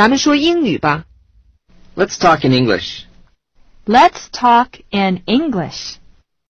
咱们说英语吧。Let's talk in English. Let's talk in English.